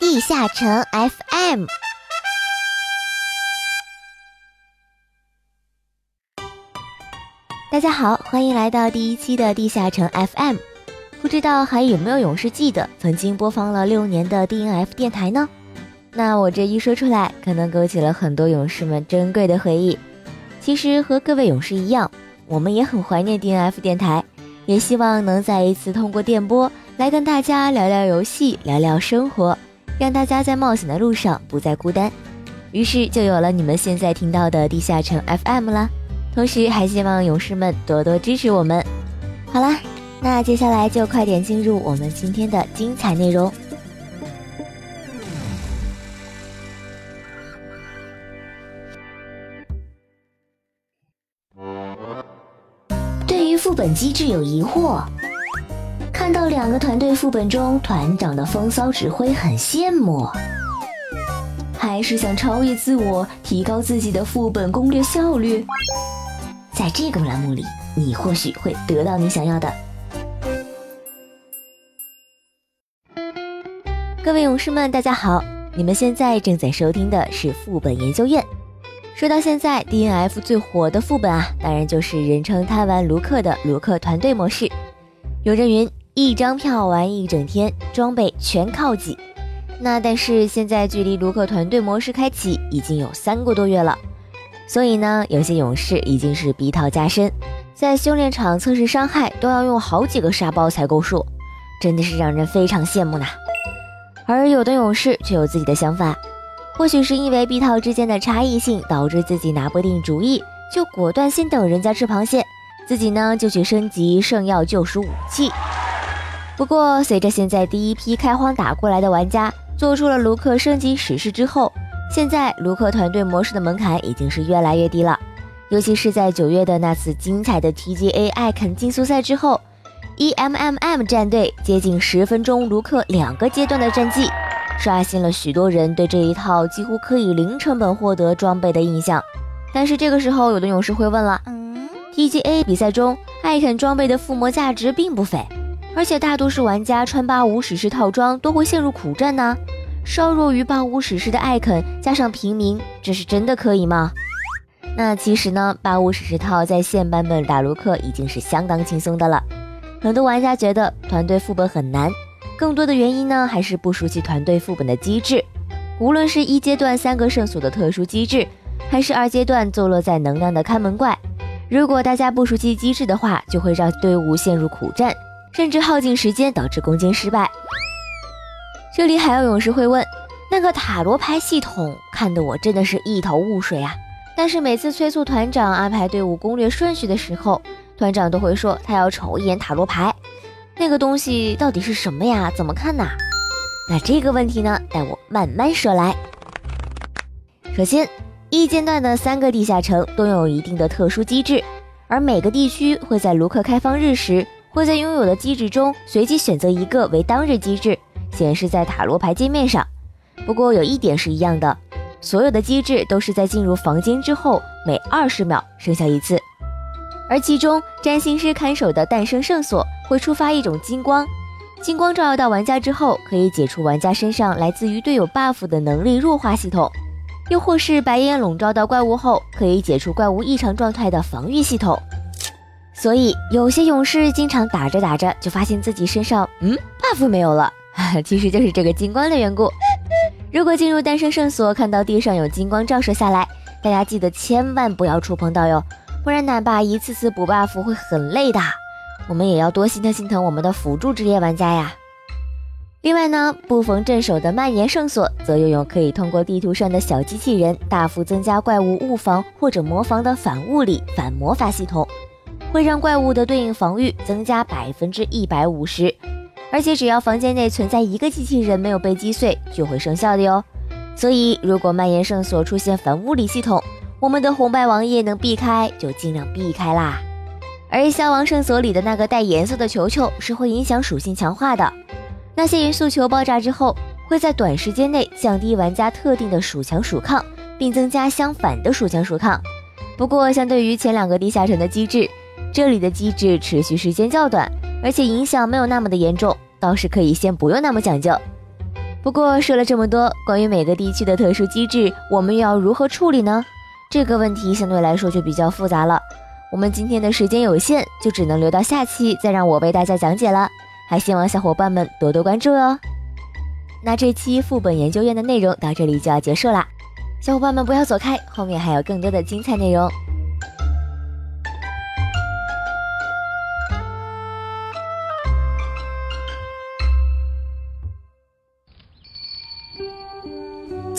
地下城 FM。大家好，欢迎来到第一期的地下城 FM。不知道还有没有勇士记得曾经播放了六年的 DNF 电台呢？那我这一说出来，可能勾起了很多勇士们珍贵的回忆。其实和各位勇士一样，我们也很怀念 DNF 电台，也希望能再一次通过电波来跟大家聊聊游戏，聊聊生活，让大家在冒险的路上不再孤单。于是就有了你们现在听到的地下城 FM 啦。同时还希望勇士们多多支持我们。好啦，那接下来就快点进入我们今天的精彩内容。对于副本机制有疑惑，看到两个团队副本中团长的风骚指挥很羡慕，还是想超越自我，提高自己的副本攻略效率。在这个栏目里，你或许会得到你想要的。各位勇士们，大家好！你们现在正在收听的是副本研究院。说到现在，DNF 最火的副本啊，当然就是人称贪玩卢克的卢克团队模式。有人云，一张票玩一整天，装备全靠挤。那但是现在距离卢克团队模式开启已经有三个多月了，所以呢，有些勇士已经是鼻套加深，在修炼场测试伤害都要用好几个沙包才够数，真的是让人非常羡慕呢。而有的勇士却有自己的想法。或许是因为币套之间的差异性导致自己拿不定主意，就果断先等人家吃螃蟹，自己呢就去升级圣药救赎武器。不过随着现在第一批开荒打过来的玩家做出了卢克升级史诗之后，现在卢克团队模式的门槛已经是越来越低了。尤其是在九月的那次精彩的 TGA 艾肯竞速赛之后，EMMM 战队接近十分钟卢克两个阶段的战绩。刷新了许多人对这一套几乎可以零成本获得装备的印象，但是这个时候有的勇士会问了：TGA 比赛中艾肯装备的附魔价值并不菲，而且大多数玩家穿八五史诗套装都会陷入苦战呢。稍弱于八五史诗的艾肯加上平民，这是真的可以吗？那其实呢，八五史诗套在现版本打卢克已经是相当轻松的了。很多玩家觉得团队副本很难。更多的原因呢，还是不熟悉团队副本的机制。无论是一阶段三个圣所的特殊机制，还是二阶段坐落在能量的看门怪，如果大家不熟悉机制的话，就会让队伍陷入苦战，甚至耗尽时间，导致攻坚失败。这里还有勇士会问，那个塔罗牌系统看得我真的是一头雾水啊！但是每次催促团长安排队伍攻略顺序的时候，团长都会说他要瞅一眼塔罗牌。那个东西到底是什么呀？怎么看呐？那这个问题呢，待我慢慢说来。首先，一阶段的三个地下城都有一定的特殊机制，而每个地区会在卢克开放日时，会在拥有的机制中随机选择一个为当日机制，显示在塔罗牌界面上。不过有一点是一样的，所有的机制都是在进入房间之后每二十秒生效一次。而其中，占星师看守的诞生圣所会触发一种金光，金光照耀到玩家之后，可以解除玩家身上来自于队友 buff 的能力弱化系统；又或是白烟笼罩到怪物后，可以解除怪物异常状态的防御系统。所以，有些勇士经常打着打着就发现自己身上，嗯，buff 没有了，其实就是这个金光的缘故。如果进入单身圣所看到地上有金光照射下来，大家记得千万不要触碰到哟。不然奶爸一次次补 buff 会很累的，我们也要多心疼心疼我们的辅助职业玩家呀。另外呢，不逢镇守的蔓延圣所则拥有可以通过地图上的小机器人大幅增加怪物物防或者魔防的反物理反魔法系统，会让怪物的对应防御增加百分之一百五十，而且只要房间内存在一个机器人没有被击碎就会生效的哟。所以如果蔓延圣所出现反物理系统，我们的红白王爷能避开就尽量避开啦，而消亡圣所里的那个带颜色的球球是会影响属性强化的，那些元素球爆炸之后会在短时间内降低玩家特定的属强属抗，并增加相反的属强属抗。不过相对于前两个地下城的机制，这里的机制持续时间较短，而且影响没有那么的严重，倒是可以先不用那么讲究。不过说了这么多，关于每个地区的特殊机制，我们又要如何处理呢？这个问题相对来说就比较复杂了。我们今天的时间有限，就只能留到下期再让我为大家讲解了。还希望小伙伴们多多关注哦。那这期副本研究院的内容到这里就要结束啦，小伙伴们不要走开，后面还有更多的精彩内容。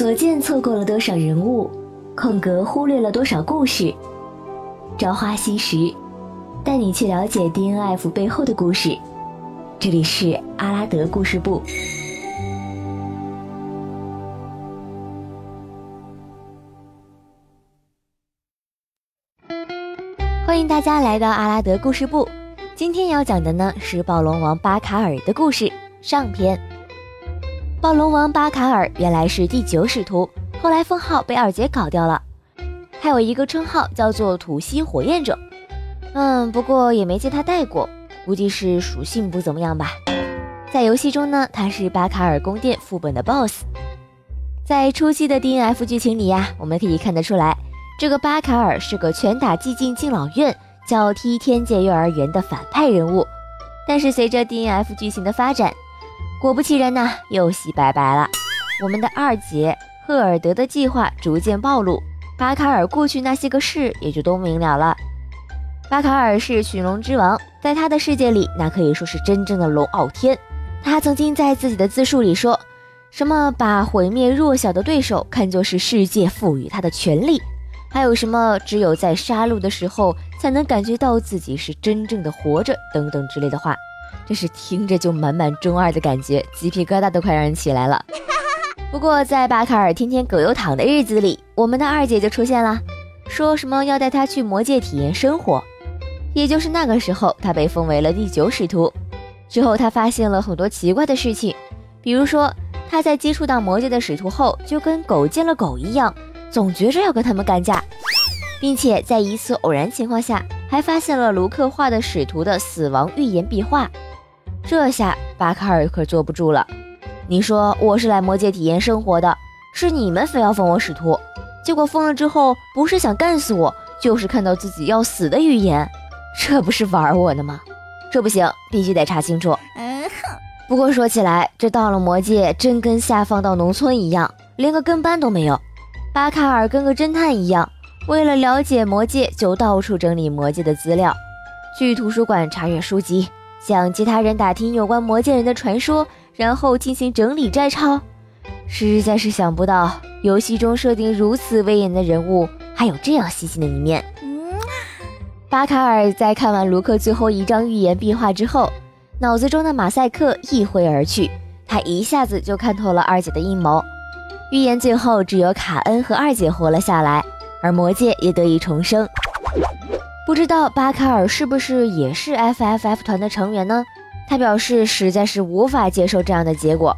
可见错过了多少人物，空格忽略了多少故事。朝花夕拾，带你去了解 DNF 背后的故事。这里是阿拉德故事部，欢迎大家来到阿拉德故事部。今天要讲的呢是暴龙王巴卡尔的故事上篇。暴龙王巴卡尔原来是第九使徒，后来封号被二姐搞掉了。还有一个称号叫做土系火焰者，嗯，不过也没见他带过，估计是属性不怎么样吧。在游戏中呢，他是巴卡尔宫殿副本的 BOSS。在初期的 DNF 剧情里呀，我们可以看得出来，这个巴卡尔是个拳打寂静敬老院、脚踢天界幼儿园的反派人物。但是随着 DNF 剧情的发展，果不其然呐，又洗白白了。我们的二姐赫尔德的计划逐渐暴露，巴卡尔过去那些个事也就都明了了。巴卡尔是驯龙之王，在他的世界里，那可以说是真正的龙傲天。他曾经在自己的自述里说，什么把毁灭弱小的对手看作是世界赋予他的权利，还有什么只有在杀戮的时候才能感觉到自己是真正的活着等等之类的话。这是听着就满满中二的感觉，鸡皮疙瘩都快让人起来了。不过在巴卡尔天天葛优躺的日子里，我们的二姐就出现了，说什么要带他去魔界体验生活。也就是那个时候，他被封为了第九使徒。之后他发现了很多奇怪的事情，比如说他在接触到魔界的使徒后，就跟狗见了狗一样，总觉着要跟他们干架，并且在一次偶然情况下，还发现了卢克画的使徒的死亡预言壁画。这下巴卡尔可坐不住了。你说我是来魔界体验生活的，是你们非要封我使徒，结果封了之后，不是想干死我，就是看到自己要死的预言，这不是玩我呢吗？这不行，必须得查清楚。嗯哼。不过说起来，这到了魔界，真跟下放到农村一样，连个跟班都没有。巴卡尔跟个侦探一样，为了了解魔界，就到处整理魔界的资料，去图书馆查阅书籍。向其他人打听有关魔界人的传说，然后进行整理摘抄。实在是想不到，游戏中设定如此威严的人物，还有这样细心的一面。巴卡尔在看完卢克最后一张预言壁画之后，脑子中的马赛克一挥而去，他一下子就看透了二姐的阴谋。预言最后只有卡恩和二姐活了下来，而魔界也得以重生。不知道巴卡尔是不是也是 FFF 团的成员呢？他表示实在是无法接受这样的结果。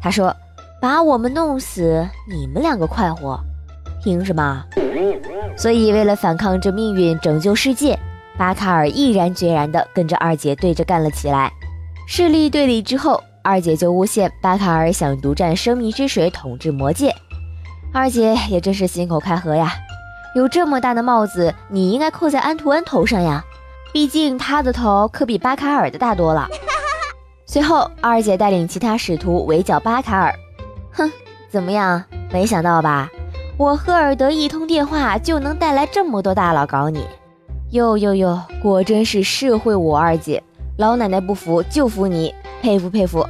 他说：“把我们弄死，你们两个快活，凭什么？”所以为了反抗这命运，拯救世界，巴卡尔毅然决然地跟着二姐对着干了起来。势力对立之后，二姐就诬陷巴卡尔想独占生命之水，统治魔界。二姐也真是心口开河呀。有这么大的帽子，你应该扣在安图恩头上呀，毕竟他的头可比巴卡尔的大多了。随后，二姐带领其他使徒围剿巴卡尔。哼，怎么样？没想到吧？我赫尔德一通电话就能带来这么多大佬搞你。哟哟哟，果真是社会我二姐，老奶奶不服就服你，佩服佩服。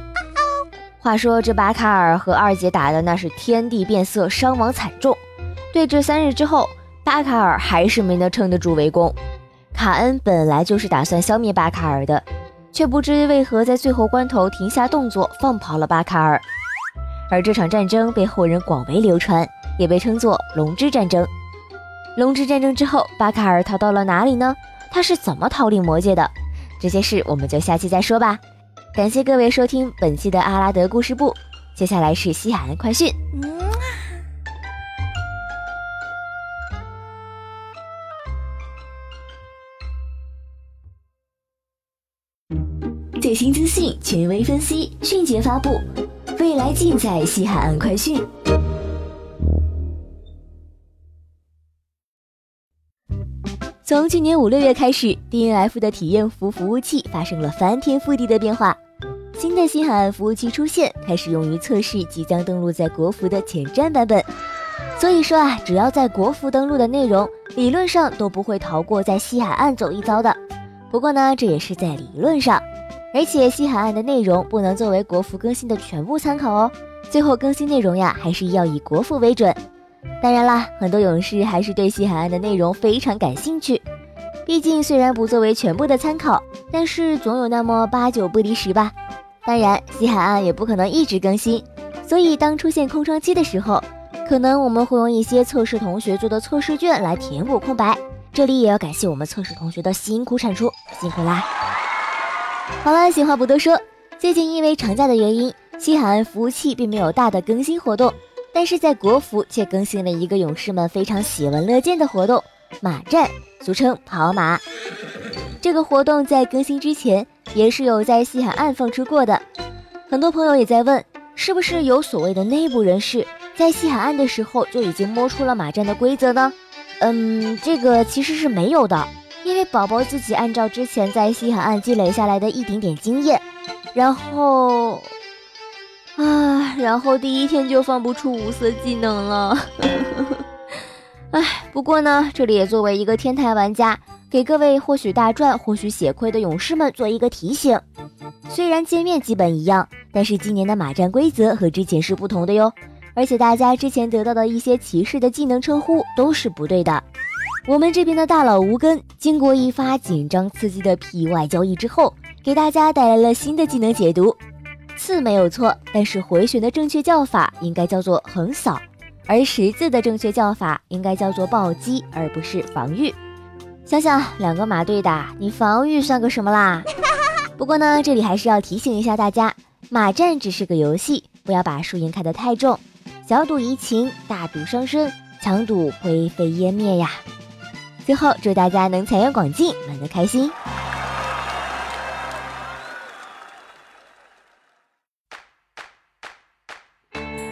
话说这巴卡尔和二姐打的那是天地变色，伤亡惨重。对峙三日之后。巴卡尔还是没能撑得住围攻，卡恩本来就是打算消灭巴卡尔的，却不知为何在最后关头停下动作，放跑了巴卡尔。而这场战争被后人广为流传，也被称作龙之战争。龙之战争之后，巴卡尔逃到了哪里呢？他是怎么逃离魔界的？这些事我们就下期再说吧。感谢各位收听本期的阿拉德故事部，接下来是西海岸快讯。最新资讯，权威分析，迅捷发布。未来尽在西海岸快讯。从去年五六月开始，DNF 的体验服服务器发生了翻天覆地的变化。新的西海岸服务器出现，开始用于测试即将登陆在国服的前瞻版本。所以说啊，只要在国服登录的内容，理论上都不会逃过在西海岸走一遭的。不过呢，这也是在理论上。而且西海岸的内容不能作为国服更新的全部参考哦，最后更新内容呀，还是要以国服为准。当然啦，很多勇士还是对西海岸的内容非常感兴趣，毕竟虽然不作为全部的参考，但是总有那么八九不离十吧。当然，西海岸也不可能一直更新，所以当出现空窗期的时候，可能我们会用一些测试同学做的测试卷来填补空白。这里也要感谢我们测试同学的辛苦产出，辛苦啦！好了，闲话不多说。最近因为长假的原因，西海岸服务器并没有大的更新活动，但是在国服却更新了一个勇士们非常喜闻乐见的活动——马战，俗称跑马。这个活动在更新之前也是有在西海岸放出过的。很多朋友也在问，是不是有所谓的内部人士在西海岸的时候就已经摸出了马战的规则呢？嗯，这个其实是没有的。因为宝宝自己按照之前在西海岸积累下来的一点点经验，然后啊，然后第一天就放不出五色技能了。哎，不过呢，这里也作为一个天台玩家，给各位或许大赚或许血亏的勇士们做一个提醒：虽然界面基本一样，但是今年的马战规则和之前是不同的哟。而且大家之前得到的一些骑士的技能称呼都是不对的。我们这边的大佬无根，经过一发紧张刺激的 P 外交易之后，给大家带来了新的技能解读。刺没有错，但是回旋的正确叫法应该叫做横扫，而十字的正确叫法应该叫做暴击，而不是防御。想想两个马对打，你防御算个什么啦？不过呢，这里还是要提醒一下大家，马战只是个游戏，不要把输赢看得太重。小赌怡情，大赌伤身，强赌灰飞烟灭呀。最后，祝大家能财源广进，玩得开心。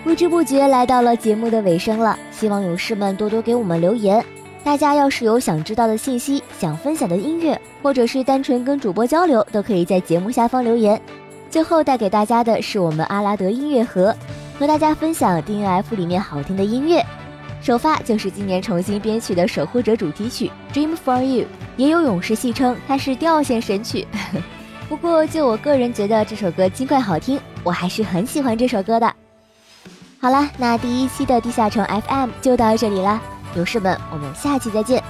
不知不觉来到了节目的尾声了，希望勇士们多多给我们留言。大家要是有想知道的信息、想分享的音乐，或者是单纯跟主播交流，都可以在节目下方留言。最后带给大家的是我们阿拉德音乐盒，和大家分享 D N F 里面好听的音乐。首发就是今年重新编曲的《守护者》主题曲《Dream for You》，也有勇士戏称它是掉线神曲。不过就我个人觉得这首歌轻快好听，我还是很喜欢这首歌的。好了，那第一期的地下城 FM 就到这里啦，勇士们，我们下期再见。